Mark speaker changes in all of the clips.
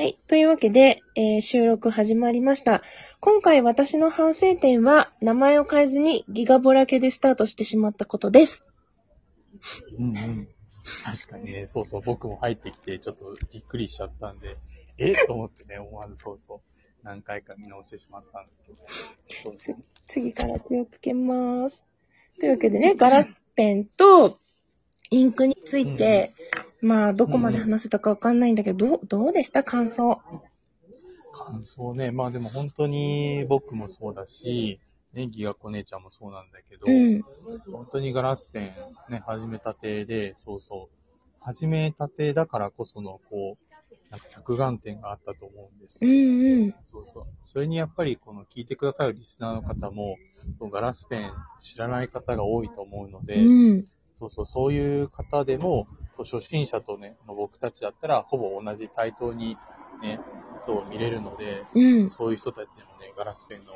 Speaker 1: はい。というわけで、えー収録始まりました。今回私の反省点は、名前を変えずにギガボラ系でスタートしてしまったことです。
Speaker 2: うんうん。確かにね、そうそう、僕も入ってきて、ちょっとびっくりしちゃったんで、え？と思ってね、思わずそうそう、何回か見直してしまったんですけど。そうそう。
Speaker 1: 次から気をつけます。というわけでね、ガラスペンとインクについて、まあ、どこまで話せたかわかんないんだけど、どう、どうでした？感想。
Speaker 2: 感想ね、まあでも本当に僕もそうだし、ね、ギガ子姉ちゃんもそうなんだけど、
Speaker 1: うん。
Speaker 2: 本当にガラスペンね、始めたてで、そうそう、始めたてだからこその、こう、なんか着眼点があったと思うんですよ。
Speaker 1: うんうん。
Speaker 2: そうそう。それにやっぱりこの聞いてくださるリスナーの方も、ガラスペン知らない方が多いと思うので、
Speaker 1: うん。
Speaker 2: そうそう、そういう方でも、初心者とね、の僕たちだったら、ほぼ同じ対等にね、そう見れるので、
Speaker 1: うん。
Speaker 2: そういう人たちにもね、ガラスペンの、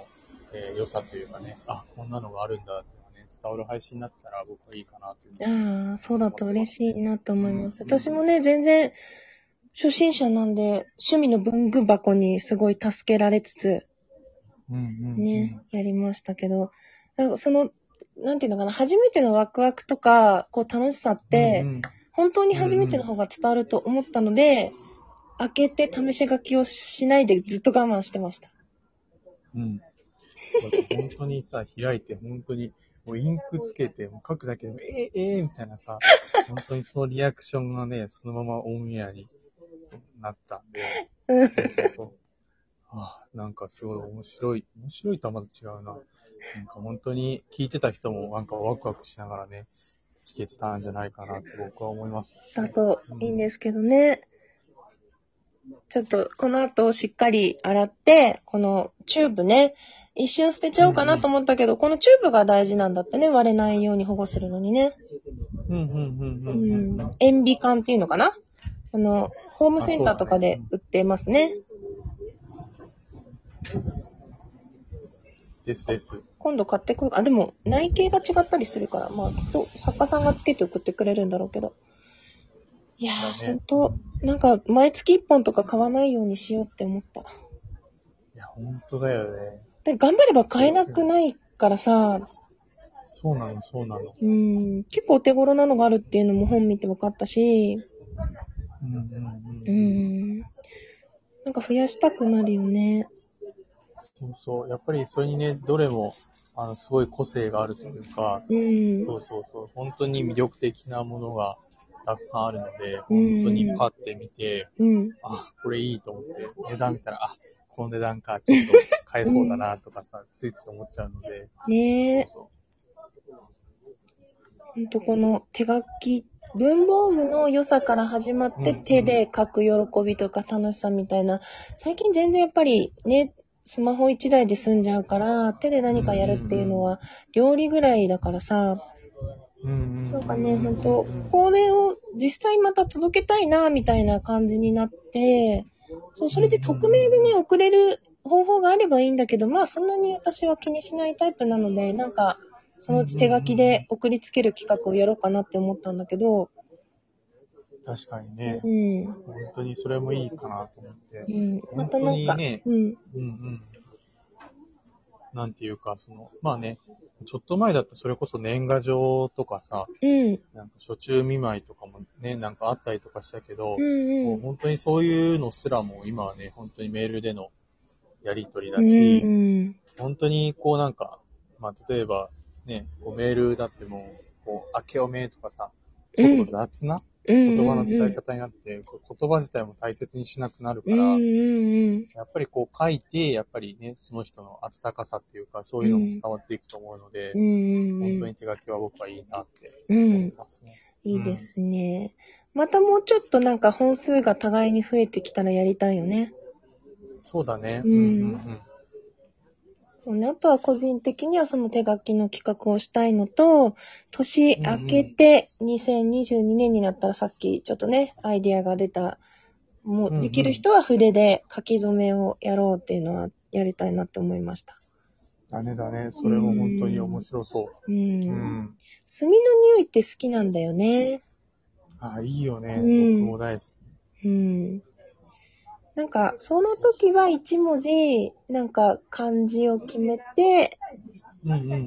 Speaker 2: えー良さというかね、あ、こんなのがあるんだっていうのがね、伝わる配信になったら僕はいいかなという。
Speaker 1: ああ、そうだと嬉しいなと思います。私もね、全然、初心者なんで、趣味の文具箱にすごい助けられつつ、
Speaker 2: うんうん、うん。
Speaker 1: ね、やりましたけど、その、なんていうのかな、初めてのワクワクとか、こう楽しさって、
Speaker 2: うんうん
Speaker 1: 本当に初めての方が伝わると思ったので、開けて試し書きをしないでずっと我慢してました。
Speaker 2: うん。本当にさ、開いて、本当に、もうインクつけて、もう書くだけでも、えー、えー、みたいなさ、本当にそのリアクションがね、そのままオンエアになったんで、
Speaker 1: うん
Speaker 2: そうそうなんかすごい面白い、面白いとはまた違うな。なんか本当に聞いてた人もなんかワクワクしながらね、聞けてたんじゃないかなって僕は思います。
Speaker 1: だといいんですけどね。ちょっとこの後しっかり洗って、このチューブね、一瞬捨てちゃおうかなと思ったけど、このチューブが大事なんだってね、割れないように保護するのにね。
Speaker 2: うん、うん、うん、
Speaker 1: う
Speaker 2: うん。
Speaker 1: ん。塩ビ管っていうのかな？あの、ホームセンターとかで売ってますね。
Speaker 2: ですです。
Speaker 1: 今度買ってくる。あ、でも内径が違ったりするから、まあきっと作家さんがつけて送ってくれるんだろうけど。いやー、
Speaker 2: だね
Speaker 1: ほんと、なんか毎月1本とか買わないようにしようって思った。
Speaker 2: いや、本当だよね。
Speaker 1: で頑張れば買えなくないからさ、
Speaker 2: そうなの、そうなの。
Speaker 1: うん、結構お手頃なのがあるっていうのも本見て分かったし、
Speaker 2: うん、うん、
Speaker 1: う
Speaker 2: うん。
Speaker 1: ん、なんか増やしたくなるよね。
Speaker 2: そう。そう。やっぱりそれにね、どれも、あの、すごい個性があるというか、
Speaker 1: うん、
Speaker 2: そうそうそう。本当に魅力的なものがたくさんあるので、
Speaker 1: うん。
Speaker 2: 本当にパッて見て、
Speaker 1: うん、
Speaker 2: あ、これいいと思って、値段見たら、あ、この値段か、ちょっと買えそうだなとかさ、ついつい思っちゃうので、
Speaker 1: ねえ、
Speaker 2: そ
Speaker 1: ほんとこの手書き、文房具の良さから始まって
Speaker 2: うん。
Speaker 1: 手で書く喜びとか楽しさみたいな、最近全然やっぱりね、スマホ一台で済んじゃうから、手で何かやるっていうのは料理ぐらいだからさ、
Speaker 2: う。うん。
Speaker 1: かね、ほんと
Speaker 2: うん、
Speaker 1: これを実際また届けたいな、みたいな感じになって、そう、それで匿名でね、送れる方法があればいいんだけど、まあそんなに私は気にしないタイプなので、なんか、そのうち手書きで送りつける企画をやろうかなって思ったんだけど、
Speaker 2: 確かにね
Speaker 1: う、ん。
Speaker 2: 本当にそれもいいかなと思って
Speaker 1: う。ん。ま
Speaker 2: 本当
Speaker 1: たなんか、
Speaker 2: にね、
Speaker 1: うん。
Speaker 2: うんうん。なんていうか、その、まあね、ちょっと前だったらそれこそ年賀状とかさ、
Speaker 1: うん。
Speaker 2: なんか初中見舞いとかもね、なんかあったりとかしたけど、
Speaker 1: うん。
Speaker 2: もう本当にそういうのすらも今はね、本当にメールでのやり取りだ
Speaker 1: うん。
Speaker 2: し、
Speaker 1: うん。
Speaker 2: 本当にこうなんか、まあ例えばね、こうメールだってもう、こう、明けおめとかさ、ちょっと雑な
Speaker 1: うん。
Speaker 2: 言葉の伝え方になって、言葉自体も大切にしなくなるから、
Speaker 1: うん。うん。
Speaker 2: やっぱりこう書いて、やっぱりね、その人の温かさっていうか、そういうのも伝わっていくと思うので、
Speaker 1: うん。
Speaker 2: 本当に手書きは僕はいいなって
Speaker 1: うん
Speaker 2: 思い。ますね。
Speaker 1: いいですね。またもうちょっとなんか本数が互いに増えてきたらやりたいよね。
Speaker 2: そうだね。
Speaker 1: うん
Speaker 2: うん
Speaker 1: そうね。あとは個人的にはその手書きの企画をしたいのと、年明けて2022年になったらさっきちょっとね、アイディアが出た、も
Speaker 2: う
Speaker 1: できる人は筆で書き初めをやろうっていうのはやりたいなって思いました。
Speaker 2: だねだね。それも本当に面白そう。
Speaker 1: うん。
Speaker 2: うん。
Speaker 1: 炭の匂いって好きなんだよね。
Speaker 2: あ、いいよね。
Speaker 1: うん
Speaker 2: 僕も大好き。
Speaker 1: うん。なんか、その時は1文字、なんか漢字を決めて、
Speaker 2: うんうんうんう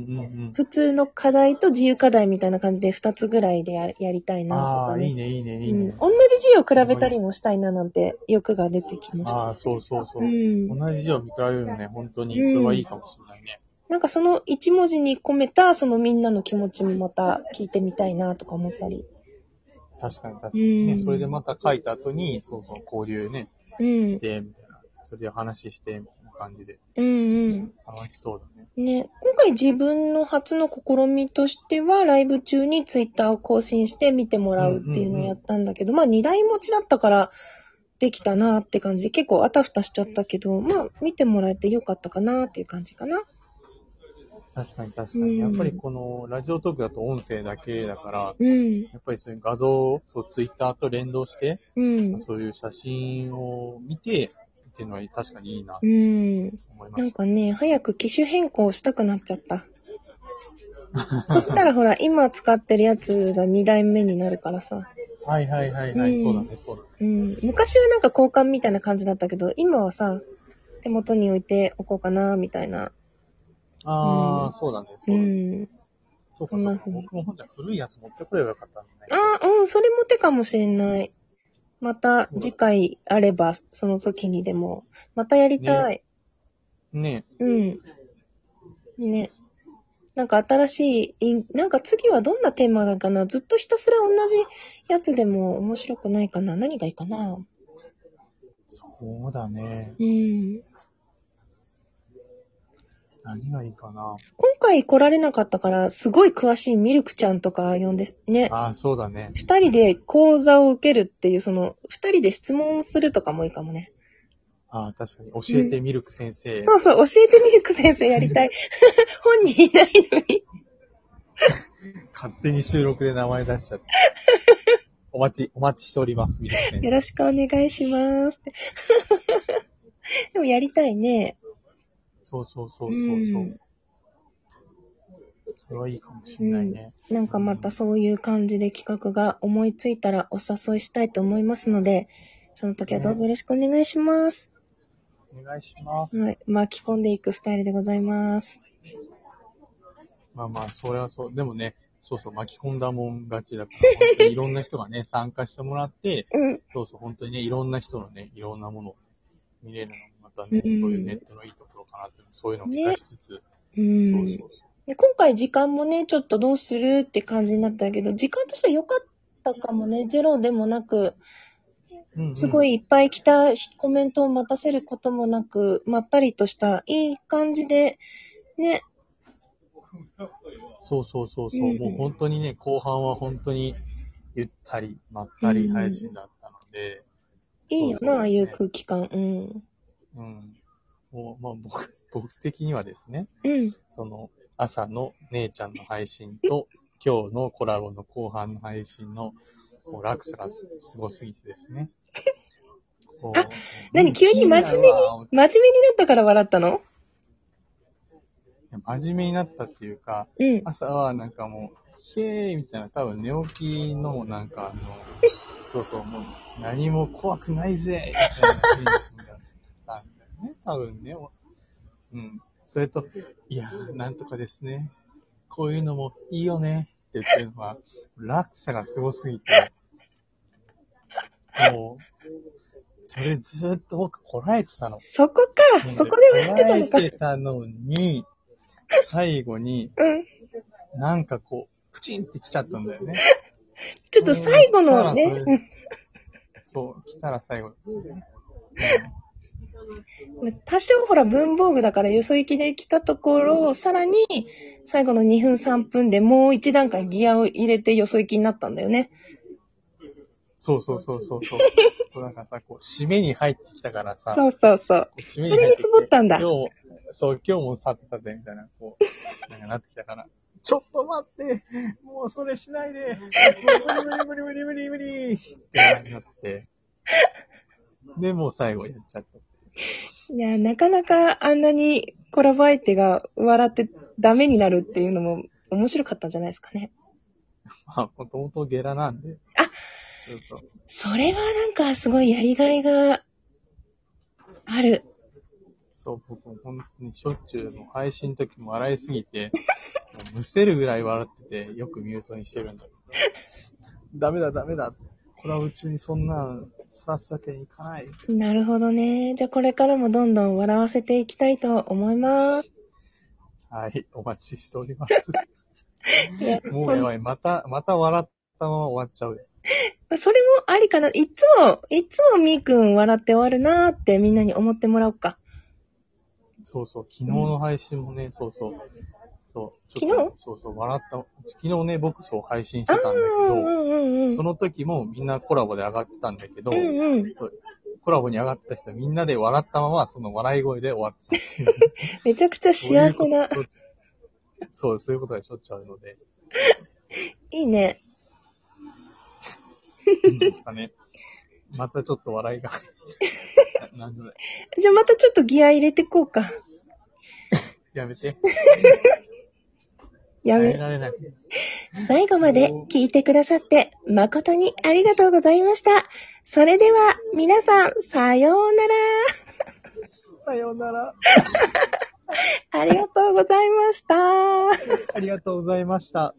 Speaker 2: ん。
Speaker 1: 普通の課題と自由課題みたいな感じで2つぐらいでややりたいなと
Speaker 2: ああ、
Speaker 1: かね。
Speaker 2: いいね、いいね、いい
Speaker 1: うん
Speaker 2: ね。
Speaker 1: 同じ字を比べたりもしたいななんて欲が出てきました。
Speaker 2: ああ、そうそうそうう。
Speaker 1: ん。
Speaker 2: 同じ字を見比べるのね、本当に、それはいいかもしれないね。
Speaker 1: なんかその1文字に込めたそのみんなの気持ちもまた聞いてみたいなとか思ったり。
Speaker 2: 確かに確かにね。
Speaker 1: うん
Speaker 2: それでまた書いた後に、そうそう、交流ね、
Speaker 1: うん
Speaker 2: し。て、みたいな。それで話して、みたいな感じで。
Speaker 1: うんうん。
Speaker 2: 楽しそうだね。
Speaker 1: ね、今回自分の初の試みとしては、ライブ中にツイッターを更新して見てもらうっていうのをやったんだけど、まあ二台持ちだったからできたなって感じで、結構あたふたしちゃったけど、まあ見てもらえてよかったかなっていう感じかな。
Speaker 2: 確かに確か
Speaker 1: うん
Speaker 2: に。やっぱりこの、ラジオトークだと音声だけだから、
Speaker 1: うん。
Speaker 2: やっぱりそういう画像、そう、ツイッターと連動して、
Speaker 1: うん。
Speaker 2: そういう写真を見て、っていうのは確かにいいなと
Speaker 1: うん。なん
Speaker 2: 思いました。
Speaker 1: かね、早く機種変更したくなっちゃった。そしたらほら、今使ってるやつが2代目になるからさ。
Speaker 2: はいはいはいはい、
Speaker 1: うん
Speaker 2: そうだね、そうだね。
Speaker 1: うん。昔はなんか交換みたいな感じだったけど、今はさ、手元に置いておこうかな、みたいな。
Speaker 2: ああ、
Speaker 1: うん
Speaker 2: そうだね、そううだね。
Speaker 1: ん。
Speaker 2: そうかそうか。
Speaker 1: そんな風に
Speaker 2: 僕も本当は古いやつ持ってくればよかったのね。
Speaker 1: ああ、うん、それも手かもしれない。また次回あれば、その時にでも。またやりたい。
Speaker 2: ね
Speaker 1: うん。ね。なんか新しいい、なんか次はどんなテーマがかなずっとひたすら同じやつでも面白くないかな何がいいかな
Speaker 2: そうだね。
Speaker 1: うん。
Speaker 2: 何がいいかな？
Speaker 1: 今回来られなかったから、すごい詳しいミルクちゃんとか呼んで、ね。
Speaker 2: ああ、そうだね。
Speaker 1: 二人で講座を受けるっていう、その、二人で質問するとかもいいかもね。
Speaker 2: ああ、確かに。教えてミルク先生。
Speaker 1: そうそう、教えてミルク先生やりたい。本人いないのに。
Speaker 2: 勝手に収録で名前出しちゃって。お待ち、お待ちしております、ミルク先生。
Speaker 1: よろしくお願いします。でもやりたいね。
Speaker 2: そうそうそうそうそう。
Speaker 1: うん
Speaker 2: それはいいかもしれないね。
Speaker 1: なんかまたそういう感じで企画が思いついたらお誘いしたいと思いますので、その時はどうぞよろしくお願いします。
Speaker 2: お願いします。
Speaker 1: はい。巻き込んでいくスタイルでございます。
Speaker 2: まあまあ、それはそう。でもね、そうそう、巻き込んだもん勝ちだから、いろんな人がね、参加してもらって、
Speaker 1: うん。
Speaker 2: そうそう、本当にね、いろんな人のね、いろんなものを見れるのもまたね、
Speaker 1: うん
Speaker 2: そういうネットのいいところかなってそういうのを見出しつつ、
Speaker 1: う
Speaker 2: そ
Speaker 1: ん。
Speaker 2: うそうそ
Speaker 1: で今回時間もね、ちょっとどうするって感じになったけど、時間としては良かったかもね。ゼロでもなく、
Speaker 2: う。うんうん
Speaker 1: すごいいっぱい来たコメントを待たせることもなく、まったりとしたいい感じで、ね。
Speaker 2: そうそうそうそう、
Speaker 1: うん
Speaker 2: もう本当にね、後半は本当にゆったり、まったり配信だったので、
Speaker 1: いいよな、ああいう空気感。うん。
Speaker 2: うん。もう、まあ僕、僕的にはですね、
Speaker 1: うん。
Speaker 2: その、朝の姉ちゃんの配信と、今日のコラボの後半の配信の、もう落差がすすごすぎてですね。こう
Speaker 1: あ何急に真面目に真面目になったから笑ったの？
Speaker 2: 真面目になったっていうか、
Speaker 1: うん。
Speaker 2: 朝はなんかもう、へーみたいな、多分寝起きのなんかあの、そうそう、もう何も怖くないぜみたいなね、多分ね。うん。それと、いやー、なんとかですね。こういうのもいいよねって言ってるのは、落差がすごすぎて、もう、それずーっと僕こらえてたの。
Speaker 1: そこかそこで笑ってたのか
Speaker 2: こらえてたのに、最後に、
Speaker 1: うん。
Speaker 2: なんかこう、プチンって来ちゃったんだよね。
Speaker 1: ちょっと最後のね、
Speaker 2: そう、来たら最後。
Speaker 1: うん多少ほら文房具だからよそ行きで来たところ、さらに最後の2分3分でもう一段階ギアを入れてよそ行きになったんだよね。
Speaker 2: そうそうそうそうそう。なんかさ、こう、締めに入ってきたからさ、
Speaker 1: そうそうそう。
Speaker 2: 締め
Speaker 1: それにつぼったんだ
Speaker 2: 今日も、そう、今日もさてさてみたいな、こう、なんかなってきたから、ちょっと待ってもうそれしないで無理無理無理無理無理無理ってなって、で、もう最後やっちゃった。
Speaker 1: いや、なかなかあんなにコラボ相手が笑ってダメになるっていうのも面白かったんじゃないですかね。
Speaker 2: まあ、もともとゲラなんで。
Speaker 1: あ
Speaker 2: そ
Speaker 1: れはなんかすごいやりがいがある。
Speaker 2: そう、僕も本当にしょっちゅう、もう配信の時も笑いすぎて、むせるぐらい笑ってて、よくミュートにしてるんだけど。ダメだ、ダメだ。これは宇宙にそんなん晒すわけにいかない。
Speaker 1: なるほどね。じゃあこれからもどんどん笑わせていきたいと思います。
Speaker 2: はい、お待ちしております。もうやばい、また、また笑ったまま終わっちゃうよ。
Speaker 1: それもありかな。いつも、いつもみーくん笑って終わるなーってみんなに思ってもらおうか。
Speaker 2: そうそう、昨日の配信もね、そうそう。そうちょっと
Speaker 1: 昨
Speaker 2: そうそう、笑った。昨日ね、僕そう配信して
Speaker 1: あ
Speaker 2: たんだけど、
Speaker 1: んうんうん。
Speaker 2: その時もみんなコラボで上がってたんだけど、
Speaker 1: うんうん。
Speaker 2: コラボに上がった人みんなで笑ったまま、その笑い声で終わった。
Speaker 1: めちゃくちゃ幸せな。
Speaker 2: そういうことそう、いうことがしょっちゅうあるので、
Speaker 1: いいね。
Speaker 2: いいですかね。またちょっと笑いが。なんでもない
Speaker 1: じゃあまたちょっとギア入れてこうか。
Speaker 2: やめて。
Speaker 1: やめ。
Speaker 2: 耐えられない。
Speaker 1: 最後まで聞いてくださって誠にありがとうございました。それでは皆さん、さようなら。
Speaker 2: さようなら。
Speaker 1: ありがとうございました。
Speaker 2: ありがとうございました。